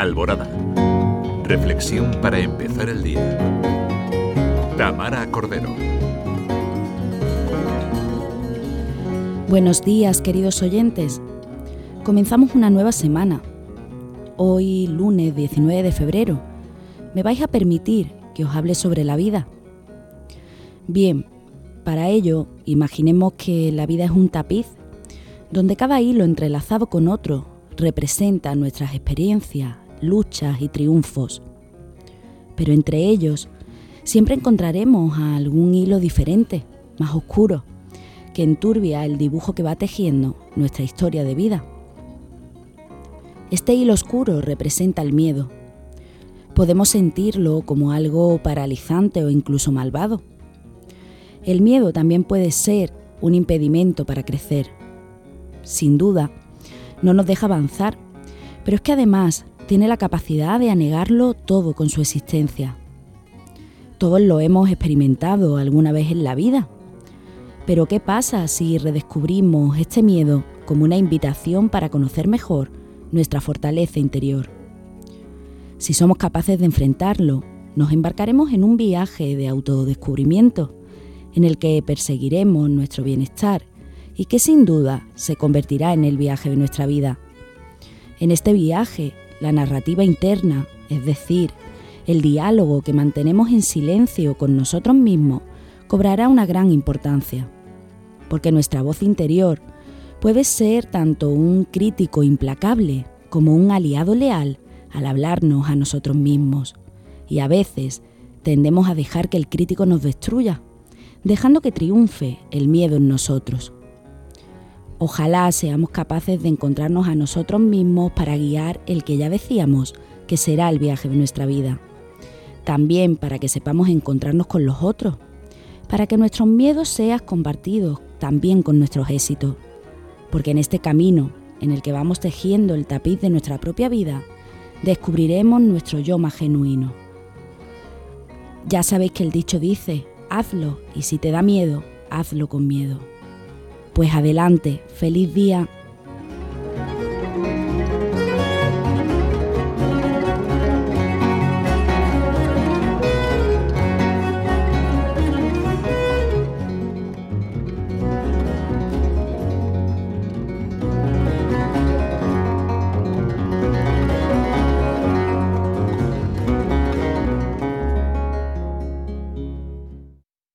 Alborada. Reflexión para empezar el día. Tamara Cordero. Buenos días, queridos oyentes. Comenzamos una nueva semana. Hoy, lunes 19 de febrero, me vais a permitir que os hable sobre la vida. Bien, para ello, imaginemos que la vida es un tapiz, donde cada hilo entrelazado con otro representa nuestras experiencias, luchas y triunfos. Pero entre ellos siempre encontraremos algún hilo diferente, más oscuro, que enturbia el dibujo que va tejiendo nuestra historia de vida. Este hilo oscuro representa el miedo. Podemos sentirlo como algo paralizante o incluso malvado. El miedo también puede ser un impedimento para crecer. Sin duda, no nos deja avanzar, pero es que además tiene la capacidad de anegarlo todo con su existencia. Todos lo hemos experimentado alguna vez en la vida. Pero ¿qué pasa si redescubrimos este miedo como una invitación para conocer mejor nuestra fortaleza interior? Si somos capaces de enfrentarlo, nos embarcaremos en un viaje de autodescubrimiento en el que perseguiremos nuestro bienestar y que sin duda se convertirá en el viaje de nuestra vida. En este viaje la narrativa interna, es decir, el diálogo que mantenemos en silencio con nosotros mismos, cobrará una gran importancia, porque nuestra voz interior puede ser tanto un crítico implacable como un aliado leal al hablarnos a nosotros mismos, y a veces tendemos a dejar que el crítico nos destruya, dejando que triunfe el miedo en nosotros. Ojalá seamos capaces de encontrarnos a nosotros mismos para guiar el que ya decíamos que será el viaje de nuestra vida. También para que sepamos encontrarnos con los otros, para que nuestros miedos sean compartidos también con nuestros éxitos. Porque en este camino, en el que vamos tejiendo el tapiz de nuestra propia vida, descubriremos nuestro yo más genuino. Ya sabéis que el dicho dice, hazlo y si te da miedo, hazlo con miedo. Pues adelante, feliz día